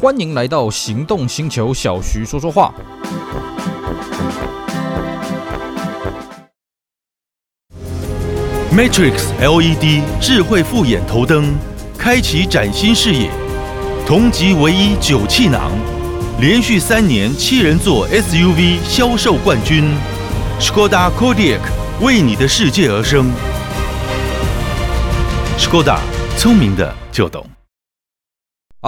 欢迎来到行动星球，小徐说说话。Matrix LED 智慧复眼头灯，开启崭新视野。同级唯一九气囊，连续三年七人座 SUV 销售冠军。Skoda Kodiaq 为你的世界而生。Skoda，聪明的就懂。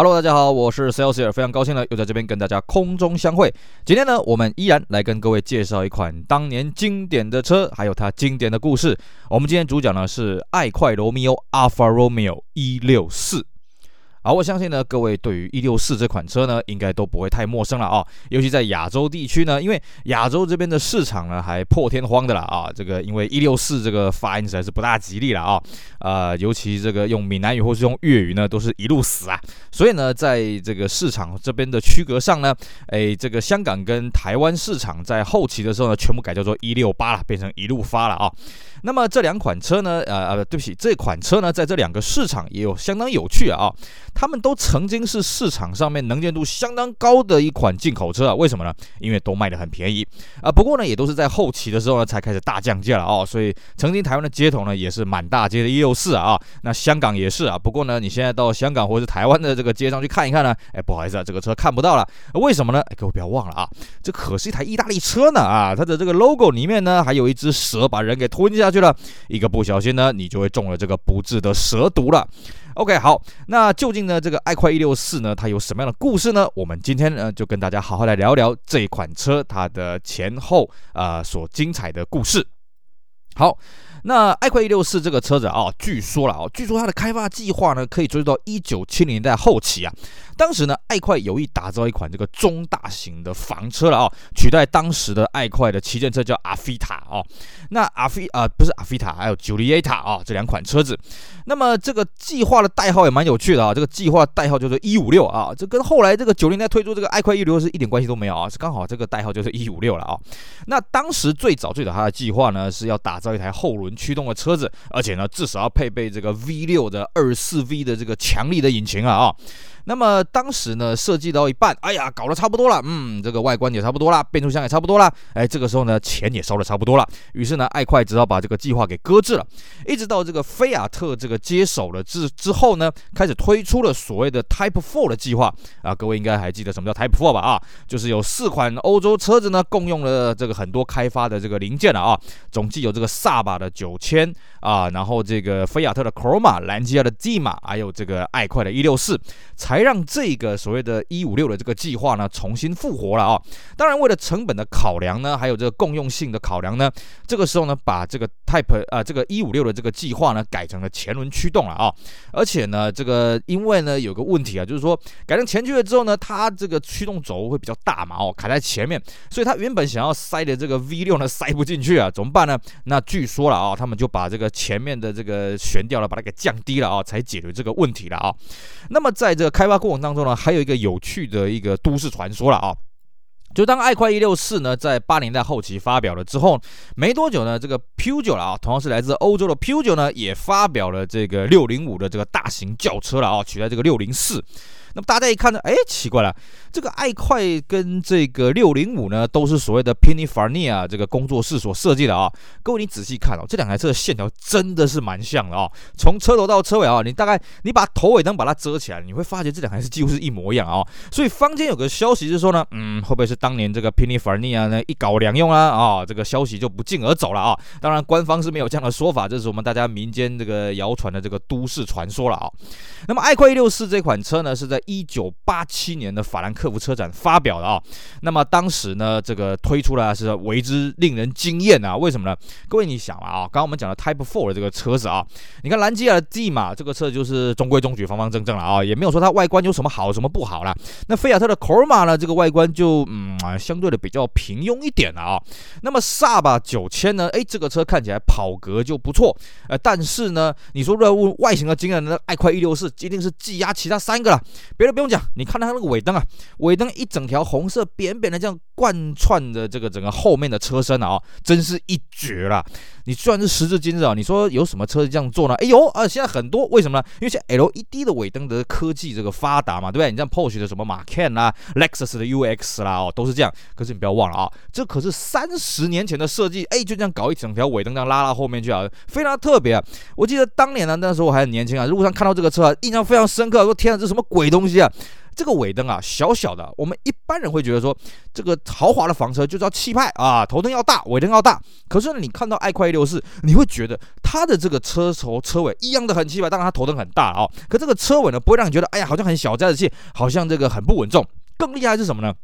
Hello，大家好，我是 Celsius，非常高兴呢，又在这边跟大家空中相会。今天呢，我们依然来跟各位介绍一款当年经典的车，还有它经典的故事。我们今天主讲呢是爱快罗密欧 Alfa Romeo 一六四。好，我相信呢，各位对于一六四这款车呢，应该都不会太陌生了啊。尤其在亚洲地区呢，因为亚洲这边的市场呢还破天荒的了啊。这个因为一六四这个发音实在是不大吉利了啊。呃，尤其这个用闽南语或是用粤语呢，都是一路死啊。所以呢，在这个市场这边的区隔上呢，哎，这个香港跟台湾市场在后期的时候呢，全部改叫做一六八了，变成一路发了啊。那么这两款车呢，呃呃，对不起，这款车呢，在这两个市场也有相当有趣啊。他们都曾经是市场上面能见度相当高的一款进口车啊，为什么呢？因为都卖得很便宜啊。不过呢，也都是在后期的时候呢，才开始大降价了哦。所以曾经台湾的街头呢，也是满大街的164啊。那香港也是啊。不过呢，你现在到香港或者是台湾的这个街上去看一看呢，哎，不好意思啊，这个车看不到了。为什么呢？哎，各位不要忘了啊，这可是一台意大利车呢啊。它的这个 logo 里面呢，还有一只蛇把人给吞下去了。一个不小心呢，你就会中了这个不治的蛇毒了。OK，好，那究竟呢，这个爱快一六四呢，它有什么样的故事呢？我们今天呢，就跟大家好好来聊聊这一款车它的前后啊、所精彩的故事。好。那爱快164这个车子啊，据说了啊，据说它的开发计划呢，可以追溯到一九七零年代后期啊。当时呢，爱快有意打造一款这个中大型的房车了啊，取代当时的爱快的旗舰车叫阿菲塔啊。那阿菲啊，不是阿菲塔，还有 Giulietta 啊，这两款车子。那么这个计划的代号也蛮有趣的啊，这个计划代号就是一五六啊，这跟后来这个九零年代推出这个爱快一六是一点关系都没有啊，是刚好这个代号就是一五六了啊。那当时最早最早它的计划呢，是要打造一台后轮。驱动的车子，而且呢，至少要配备这个 V 六的二四 V 的这个强力的引擎啊啊。那么当时呢，设计到一半，哎呀，搞得差不多了，嗯，这个外观也差不多了，变速箱也差不多了，哎，这个时候呢，钱也烧得差不多了，于是呢，爱快只好把这个计划给搁置了。一直到这个菲亚特这个接手了之之后呢，开始推出了所谓的 Type Four 的计划啊，各位应该还记得什么叫 Type Four 吧？啊，就是有四款欧洲车子呢，共用了这个很多开发的这个零件了啊，总计有这个萨巴的九千啊，然后这个菲亚特的 Croma、兰基亚的 Dima，还有这个爱快的一六四。才让这个所谓的“一五六”的这个计划呢重新复活了啊！当然，为了成本的考量呢，还有这个共用性的考量呢，这个时候呢，把这个 Type 啊这个一五六的这个计划呢改成了前轮驱动了啊！而且呢，这个因为呢有个问题啊，就是说改成前驱了之后呢，它这个驱动轴会比较大嘛哦，卡在前面，所以它原本想要塞的这个 V 六呢塞不进去啊，怎么办呢？那据说了啊，他们就把这个前面的这个悬吊了，把它给降低了啊，才解决这个问题了啊！那么在这个开发过程当中呢，还有一个有趣的一个都市传说了啊，就当爱快一六四呢在八零年代后期发表了之后，没多久呢，这个 Peugeot 啊，同样是来自欧洲的 P U 九呢，也发表了这个六零五的这个大型轿车了啊，取代这个六零四。那么大家一看呢，哎，奇怪了，这个爱快跟这个六零五呢，都是所谓的 Pininfarina 这个工作室所设计的啊。各位你仔细看哦，这两台车的线条真的是蛮像的啊。从车头到车尾啊，你大概你把头尾灯把它遮起来，你会发觉这两台是几乎是一模一样啊。所以坊间有个消息是说呢，嗯，会不会是当年这个 Pininfarina 呢一搞两用啊？啊，这个消息就不胫而走了啊。当然官方是没有这样的说法，这是我们大家民间这个谣传的这个都市传说了啊。那么爱快164这款车呢，是在一九八七年的法兰克客服车展发表的啊，那么当时呢，这个推出来是为之令人惊艳啊，为什么呢？各位你想啊，刚刚我们讲的 Type Four 的这个车子啊，你看兰基亚的 D 嘛，这个车就是中规中矩、方方正正了啊，也没有说它外观有什么好、什么不好了。那菲亚特的 Corona 呢，这个外观就嗯相对的比较平庸一点了啊。那么萨巴九千呢，哎，这个车看起来跑格就不错，呃，但是呢，你说任务外形的惊艳，那爱快一六四一定是技压其他三个了。别的不用讲，你看它那个尾灯啊，尾灯一整条红色扁扁的这样贯穿的这个整个后面的车身啊，真是一绝啦！你虽然是时至今日啊，你说有什么车这样做呢？哎呦啊，现在很多，为什么呢？因为现在 LED 的尾灯的科技这个发达嘛，对不对？你像 Porsche 的什么 Macan 啦，Lexus 的 UX 啦，哦，都是这样。可是你不要忘了啊，这可是三十年前的设计，哎，就这样搞一整条尾灯这样拉到后面去啊，非常特别啊！我记得当年呢，那时候我还很年轻啊，路上看到这个车啊，印象非常深刻，说天啊，这什么鬼东西啊！这个尾灯啊，小小的，我们一般人会觉得说，这个豪华的房车就要气派啊，头灯要大，尾灯要大。可是呢，你看到爱快一六四你会觉得它的这个车头车尾一样的很气派，当然它头灯很大啊，可这个车尾呢，不会让你觉得，哎呀，好像很小家子气，好像这个很不稳重。更厉害是什么呢？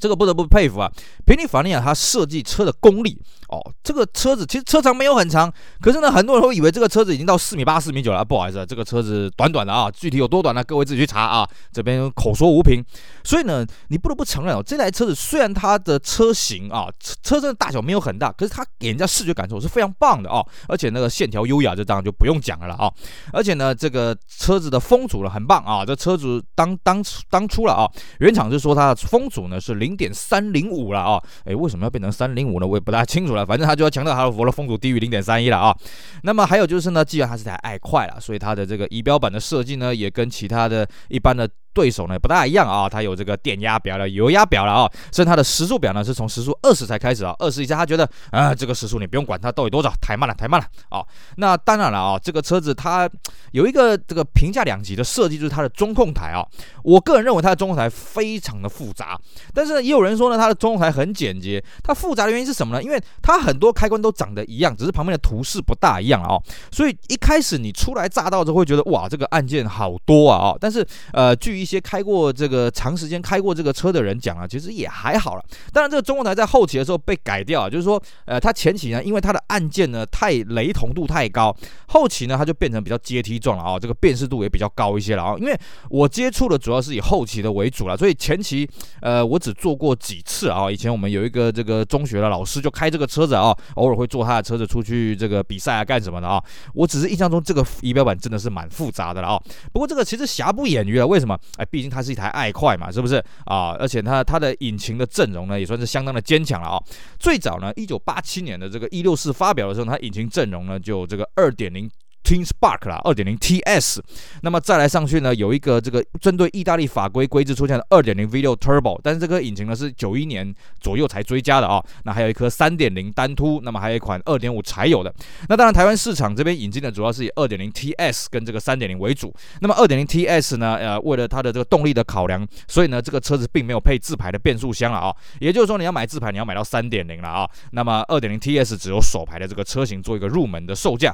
这个不得不佩服啊，宾利法尼亚他设计车的功力哦，这个车子其实车长没有很长，可是呢，很多人会以为这个车子已经到四米八、四米九了，不好意思，这个车子短短的啊，具体有多短呢？各位自己去查啊，这边口说无凭。所以呢，你不得不承认哦，这台车子虽然它的车型啊，车车身的大小没有很大，可是它给人家视觉感受是非常棒的哦，而且那个线条优雅，这当然就不用讲了啊。而且呢，这个车子的风阻呢很棒啊，这车主当当当初了啊，原厂是说它的风阻呢是零。点三零五了啊，哎，为什么要变成三零五呢？我也不大清楚了。反正他就要强调哈弗的风阻低于零点三一了啊。那么还有就是呢，既然它是台爱快了，所以它的这个仪表板的设计呢，也跟其他的一般的。对手呢不大一样啊，它有这个电压表了、油压表了啊，甚至它的时速表呢是从时速二十才开始啊，二十以下他觉得啊这个时速你不用管它到底多少，太慢了，太慢了啊。那当然了啊，这个车子它有一个这个评价两极的设计，就是它的中控台啊。我个人认为它的中控台非常的复杂，但是呢也有人说呢它的中控台很简洁。它复杂的原因是什么呢？因为它很多开关都长得一样，只是旁边的图示不大一样啊。所以一开始你初来乍到之后会觉得哇这个按键好多啊啊，但是呃据一些开过这个长时间开过这个车的人讲啊，其实也还好了。当然，这个中控台在后期的时候被改掉啊，就是说，呃，它前期呢，因为它的按键呢太雷同度太高，后期呢它就变成比较阶梯状了啊，这个辨识度也比较高一些了啊。因为我接触的主要是以后期的为主了，所以前期呃我只坐过几次啊。以前我们有一个这个中学的老师就开这个车子啊，偶尔会坐他的车子出去这个比赛啊干什么的啊。我只是印象中这个仪表板真的是蛮复杂的了啊。不过这个其实瑕不掩瑜了，为什么？哎，毕竟。它是一台爱快嘛，是不是啊？而且它它的引擎的阵容呢，也算是相当的坚强了啊。最早呢，一九八七年的这个一六四发表的时候，它引擎阵容呢就这个二点零。T Spark 啦，二点零 TS，那么再来上去呢，有一个这个针对意大利法规规制出现的二点零 V 六 Turbo，但是这个引擎呢是九一年左右才追加的啊、那还有一颗三点零单凸，那么还有一款二点五柴油的。那当然台湾市场这边引进的主要是以二点零 TS 跟这个三点零为主。那么二点零 TS 呢，呃，为了它的这个动力的考量，所以呢这个车子并没有配自排的变速箱了啊、也就是说你要买自排，你要买到三点零了啊。那么二点零 TS 只有手排的这个车型做一个入门的售价。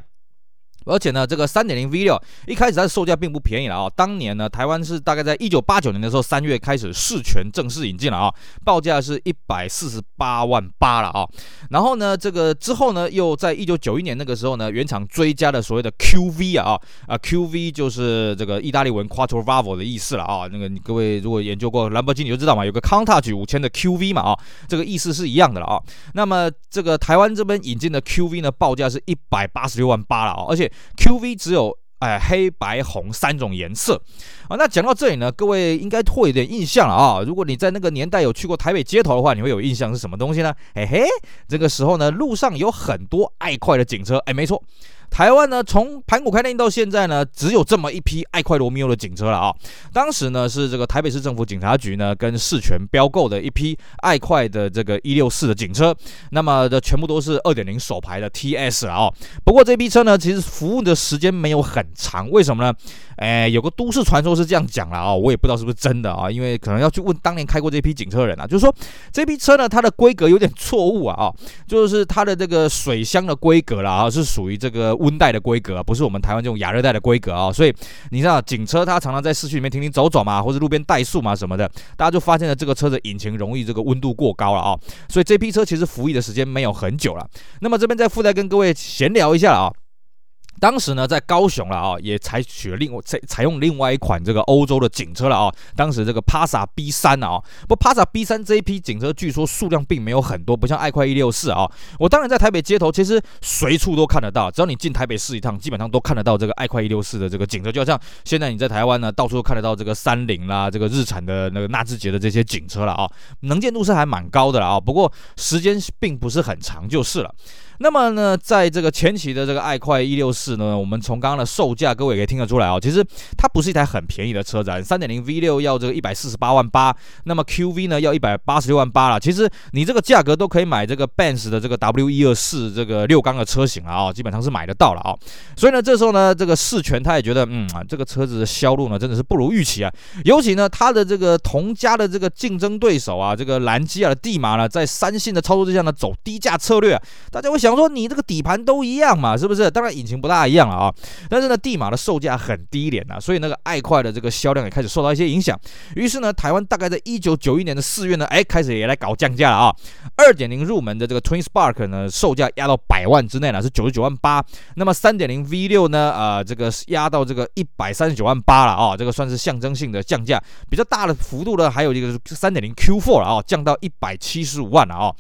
而且呢，这个三点零 V 六一开始它的售价并不便宜了啊、当年呢，台湾是大概在一九八九年的时候三月开始释权正式引进了啊、报价是一百四十八万八了啊、然后呢，这个之后呢，又在一九九一年那个时候呢，原厂追加了所谓的 QV 啊啊 QV 就是这个意大利文 Quattro Valve 的意思了啊。那个你各位如果研究过兰博基尼就知道嘛，有个 Countach 五千的 QV 嘛啊，这个意思是一样的了啊。那么这个台湾这边引进的 QV 呢，报价是一百八十六万八了啊，而且。QV 只有哎黑白红三种颜色啊，那讲到这里呢，各位应该会有点印象了啊。如果你在那个年代有去过台北街头的话，你会有印象是什么东西呢？嘿嘿，这个时候呢，路上有很多爱快的警车，哎，没错。台湾呢，从盘古开天到现在呢，只有这么一批爱快罗密欧的警车了啊。当时呢，是这个台北市政府警察局呢跟市权标购的一批爱快的这个一六四的警车，那么的全部都是二点零手排的 TS 了啊。不过这批车呢，其实服务的时间没有很长，为什么呢？哎，有个都市传说是这样讲了啊，我也不知道是不是真的啊，因为可能要去问当年开过这批警车的人啊，就是说这批车呢，它的规格有点错误啊啊，就是它的这个水箱的规格了啊，是属于这个。温带的规格，不是我们台湾这种亚热带的规格啊，所以你知道警车它常常在市区里面停停走走嘛，或者路边怠速嘛什么的，大家就发现了这个车子引擎容易这个温度过高了啊，所以这批车其实服役的时间没有很久了。那么这边再附带跟各位闲聊一下啊。当时呢，在高雄了啊，也采取了另外采采用另外一款这个欧洲的警车了啊。当时这个帕萨 B 三啊，不帕萨 B 三这一批警车据说数量并没有很多，不像爱快一六四啊。我当然在台北街头，其实随处都看得到，只要你进台北市一趟，基本上都看得到这个爱快一六四的这个警车。就好像现在你在台湾呢，到处都看得到这个三菱啦，这个日产的那个纳智捷的这些警车了啊，能见度是还蛮高的了啊。不过时间并不是很长，就是了。那么呢，在这个前期的这个爱快一六四呢，我们从刚刚的售价，各位也可以听得出来啊，其实它不是一台很便宜的车子，三点零 V 六要这个一百四十八万八，那么 QV 呢要一百八十六万八了。其实你这个价格都可以买这个 Benz 的这个 W 一二四这个六缸的车型了啊，基本上是买得到了啊。所以呢，这时候呢，这个世权他也觉得，嗯啊，这个车子的销路呢真的是不如预期啊。尤其呢，它的这个同家的这个竞争对手啊，这个兰基亚的帝马呢，在三星的操作之下呢，走低价策略，大家会想。想说你这个底盘都一样嘛，是不是？当然引擎不大一样了啊，但是呢，地马的售价很低廉呐，所以那个爱快的这个销量也开始受到一些影响。于是呢，台湾大概在一九九一年的四月呢，哎，开始也来搞降价了啊。二点零入门的这个 Twin Spark 呢，售价压到百万之内了，是九十九万八。那么三点零 V 六呢，啊、呃，这个压到这个一百三十九万八了啊，这个算是象征性的降价，比较大的幅度呢，还有一个是三点零 Q4 了啊，降到一百七十五万了啊。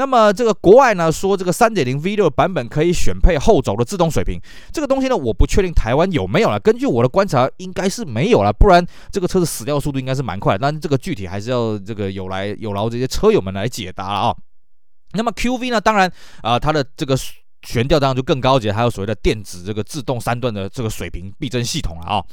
那么这个国外呢说这个三点零 V 六版本可以选配后轴的自动水平，这个东西呢我不确定台湾有没有了。根据我的观察，应该是没有了，不然这个车子死掉速度应该是蛮快。但这个具体还是要这个有来有劳这些车友们来解答了啊。那么 QV 呢，当然啊、它的这个。悬吊当然就更高级，还有所谓的电子这个自动三段的这个水平避震系统了啊。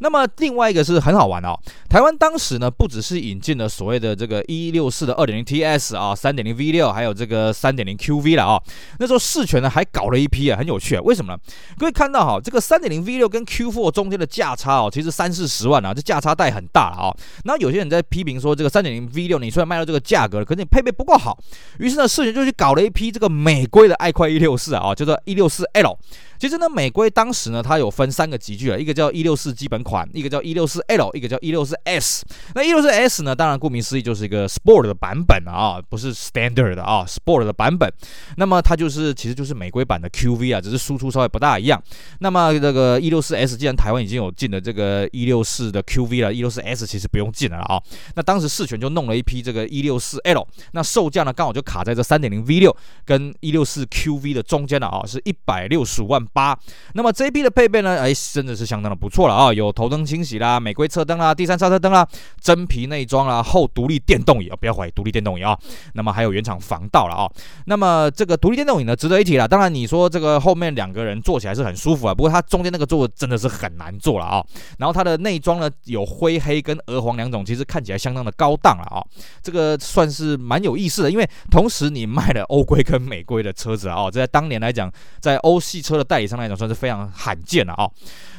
那么另外一个是很好玩哦，台湾当时呢不只是引进了所谓的这个一六四的二点零 TS 啊，三点零 V 六，还有这个三点零 QV 了啊。那时候世权呢还搞了一批啊，很有趣啊。为什么呢？各位看到哈，这个三点零 V 六跟 Q Four 中间的价差哦，其实三四十万啊，这价差带很大了啊。然后有些人在批评说，这个三点零 V 六你虽然卖到这个价格了，可是你配备不够好。于是呢，世权就去搞了一批这个美规的爱快一六四。啊，叫做一六四 L。其实呢，美规当时呢，它有分三个级距啊，一个叫一六四基本款，一个叫一六四 L，一个叫一六四 S。那一六四 S 呢，当然顾名思义就是一个 Sport 的版本啊，不是 Standard 的啊，Sport 的版本。那么它就是其实就是美规版的 QV 啊，只是输出稍微不大一样。那么这个一六四 S，既然台湾已经有进了这个一六四的 QV 了，一六四 S 其实不用进了啊。那当时世权就弄了一批这个一六四 L，那售价呢刚好就卡在这三点零 V 六跟一六四 QV 的中间了啊，是一百六十五万八。那么 JB 的配备呢，哎，真的是相当的不错了啊！有头灯清洗啦，美规车灯啦，第三刹车灯啦，真皮内装啦，后独立电动椅啊，不要怀疑独立电动椅啊。那么还有原厂防盗了啊。那么这个独立电动椅呢，值得一提了。当然你说这个后面两个人坐起来是很舒服啊，不过它中间那个座位真的是很难坐了啊。然后它的内装呢，有灰黑跟鹅黄两种，其实看起来相当的高档了啊。这个算是蛮有意思的，因为同时你卖了欧规跟美规的车子啊，这在当年来讲，在欧系车的代理商来讲。算是非常罕见了啊。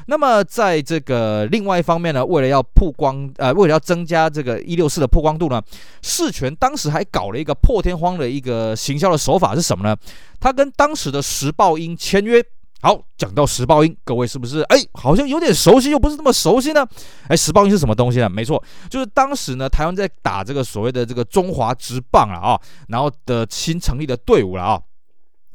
那么在这个另外一方面呢，为了要曝光，呃，为了要增加这个一六四的曝光度呢，世权当时还搞了一个破天荒的一个行销的手法是什么呢？他跟当时的时报鹰签约。好，讲到时报鹰，各位是不是哎，好像有点熟悉，又不是那么熟悉呢？哎，时报鹰是什么东西呢？没错，就是当时呢，台湾在打这个所谓的这个中华职棒了啊，然后的新成立的队伍了啊。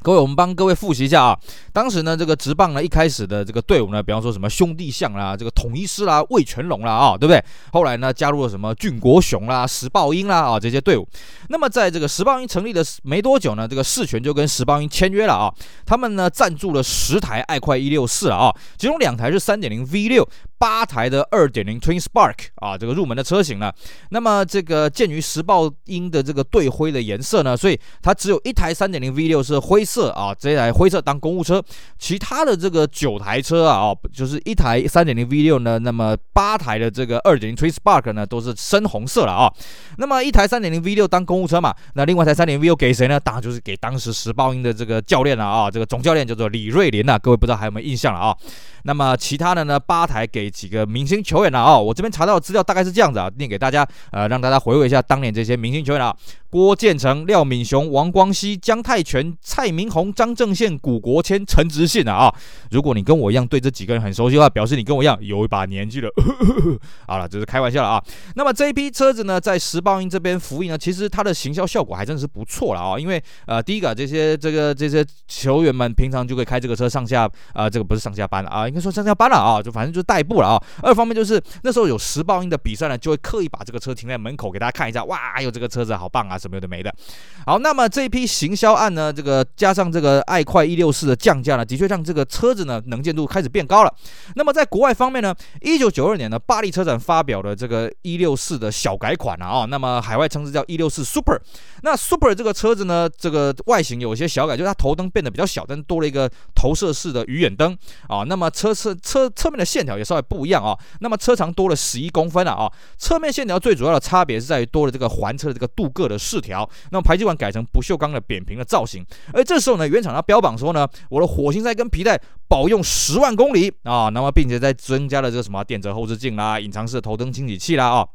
各位，我们帮各位复习一下啊。当时呢，这个职棒呢，一开始的这个队伍呢，比方说什么兄弟象啦，这个统一狮啦，魏全龙啦，啊，对不对？后来呢，加入了什么俊国雄啦、石豹鹰啦，啊，这些队伍。那么，在这个石豹鹰成立的没多久呢，这个世权就跟石豹鹰签约了啊。他们呢，赞助了十台爱快一六四啊，其中两台是三点零 V 六。八台的二点零 Twin Spark 啊，这个入门的车型呢，那么这个鉴于时报鹰的这个队徽的颜色呢，所以它只有一台三点零 V 六是灰色啊，这台灰色当公务车，其他的这个九台车啊，哦，就是一台三点零 V 六呢，那么八台的这个二点零 Twin Spark 呢，都是深红色了啊。那么一台三点零 V 六当公务车嘛，那另外一台三点零 V 六给谁呢？当然就是给当时时报鹰的这个教练了啊，这个总教练叫做李瑞麟呐，各位不知道还有没有印象了啊？那么其他的呢，八台给。几个明星球员了啊。我这边查到的资料大概是这样子啊，念给大家，呃，让大家回味一下当年这些明星球员啊。郭建成、廖敏雄、王光熙、姜泰拳、蔡明宏、张正宪、古国谦、陈执信啊啊！如果你跟我一样对这几个人很熟悉的话，表示你跟我一样有一把年纪了。好了，这是开玩笑了啊。那么这一批车子呢，在时报英这边服役呢，其实它的行销效果还真是不错了啊。因为呃，第一个这些这个这些球员们平常就可以开这个车上下啊、呃，这个不是上下班啊，应该说上下班了啊，就反正就是代步啊。二方面就是那时候有十报音的比赛呢，就会刻意把这个车停在门口给大家看一下，哇，有这个车子好棒啊！什么有的没的，好，那么这一批行销案呢，这个加上这个爱快一六四的降价呢，的确让这个车子呢能见度开始变高了。那么在国外方面呢，一九九二年呢，巴黎车展发表了这个一六四的小改款了啊，那么海外称之叫一六四 Super。那 Super 这个车子呢，这个外形有些小改，就是它头灯变得比较小，但是多了一个投射式的鱼眼灯啊。那么车侧车侧面的线条也稍微不一样啊。那么车长多了十一公分了啊。侧面线条最主要的差别是在于多了这个环车的这个镀铬的饰条。那么排气管改成不锈钢的扁平的造型。而这时候呢，原厂它标榜说呢，我的火星塞跟皮带保用十万公里啊。那么并且在增加了这个什么电折后视镜啦、隐藏式头灯清洗器啦啊。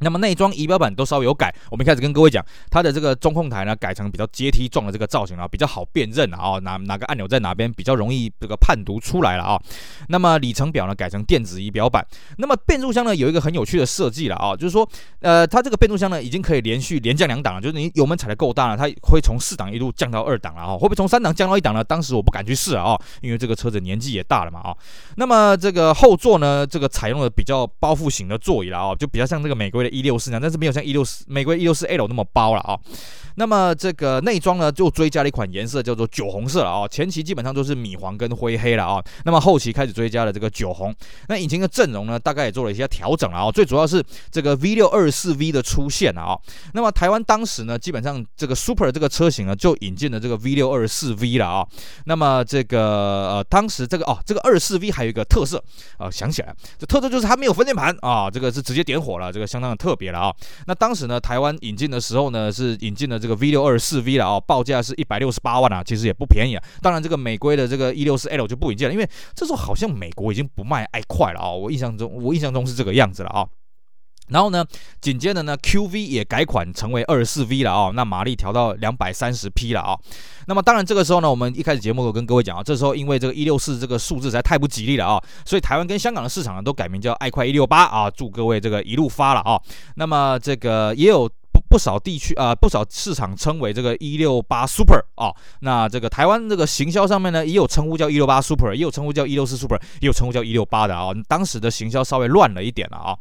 那么内装仪表板都稍微有改，我们一开始跟各位讲，它的这个中控台呢改成比较阶梯状的这个造型啊，比较好辨认啊，哪哪个按钮在哪边比较容易这个判读出来了啊。那么里程表呢改成电子仪表板，那么变速箱呢有一个很有趣的设计了啊，就是说呃它这个变速箱呢已经可以连续连降两档了，就是你油门踩得够大了，它会从四档一路降到二档了啊，会不会从三档降到一档呢？当时我不敢去试啊，因为这个车子年纪也大了嘛啊。那么这个后座呢这个采用了比较包覆型的座椅了啊，就比较像这个美国的。一六四呢，但是没有像一六四美国一六四 L 那么包了啊。那么这个内装呢，就追加了一款颜色，叫做酒红色了啊。前期基本上都是米黄跟灰黑了啊。那么后期开始追加了这个酒红。那引擎的阵容呢，大概也做了一些调整了啊。最主要是这个 V 六二四 V 的出现了啊。那么台湾当时呢，基本上这个 Super 这个车型呢，就引进了这个 V 六二四 V 了啊。那么这个呃，当时这个哦，这个二四 V 还有一个特色啊，想起来，这特色就是它没有分键盘啊，这个是直接点火了，这个相当特别了啊。那当时呢，台湾引进的时候呢，是引进了这个。V 六二四 V 了啊，报价是一百六十八万啊，其实也不便宜啊。当然，这个美规的这个一六四 L 就不引进了，因为这时候好像美国已经不卖爱快了啊。我印象中，我印象中是这个样子了啊。然后呢，紧接着呢，QV 也改款成为二十四 V 了啊，那马力调到两百三十匹了啊。那么当然，这个时候呢，我们一开始节目都跟各位讲啊，这时候因为这个一六四这个数字实在太不吉利了啊，所以台湾跟香港的市场呢都改名叫爱快一六八啊，祝各位这个一路发了啊。那么这个也有。不少地区啊、不少市场称为这个一六八 Super 啊，那这个台湾这个行销上面呢，也有称呼叫一六八 Super，也有称呼叫一六四 Super，也有称呼叫一六八的啊。当时的行销稍微乱了一点了啊。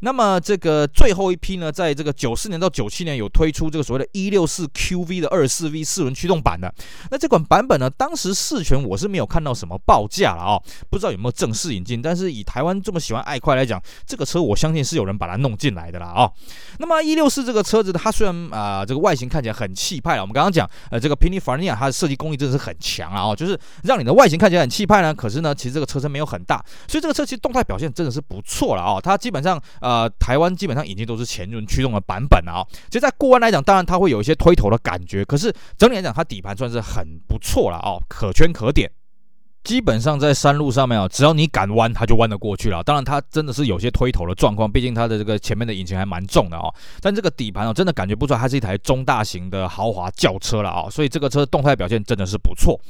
那么这个最后一批呢，在这个九四年到九七年有推出这个所谓的一六四 QV 的二四 V 四轮驱动版的。那这款版本呢，当时释权我是没有看到什么报价了啊，不知道有没有正式引进。但是以台湾这么喜欢爱快来讲，这个车我相信是有人把它弄进来的了啊。那么一六四这个车子。它虽然啊、这个外形看起来很气派了。我们刚刚讲，呃，这个 Pininfarina 它的设计工艺真的是很强啊，哦，就是让你的外形看起来很气派呢。可是呢，其实这个车身没有很大，所以这个车其实动态表现真的是不错了啊，哦。它基本上呃，台湾基本上已经都是前轮驱动的版本了啊，哦。其实，在过弯来讲，当然它会有一些推头的感觉，可是整体来讲，它底盘算是很不错了啊，哦，可圈可点。基本上在山路上面啊，只要你敢弯，它就弯得过去了。当然，它真的是有些推头的状况，毕竟它的这个前面的引擎还蛮重的啊。但这个底盘啊，真的感觉不出来，它是一台中大型的豪华轿车了啊。所以这个车动态表现真的是不错。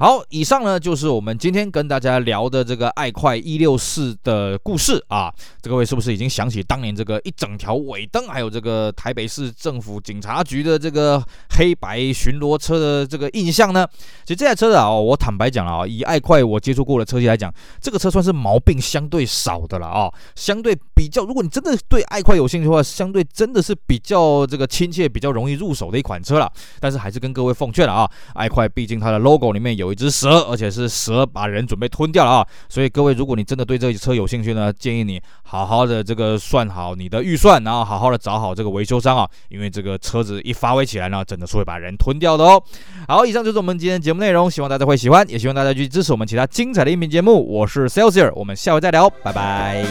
好，以上呢就是我们今天跟大家聊的这个爱快一六四的故事啊。这各位是不是已经想起当年这个一整条尾灯，还有这个台北市政府警察局的这个黑白巡逻车的这个印象呢？其实这台车啊，我坦白讲啊，以爱快我接触过的车系来讲，这个车算是毛病相对少的了啊。相对比较，如果你真的对爱快有兴趣的话，相对真的是比较这个亲切、比较容易入手的一款车了。但是还是跟各位奉劝了啊，爱快毕竟它的 logo 里面有。有一只蛇，而且是蛇把人准备吞掉了啊！所以各位，如果你真的对这车有兴趣呢，建议你好好的这个算好你的预算，然后好好的找好这个维修商啊，因为这个车子一发威起来呢，真的是会把人吞掉的哦。好，以上就是我们今天的节目内容，希望大家会喜欢，也希望大家继续支持我们其他精彩的音频节目。我是 Celsius，我们下回再聊，拜拜。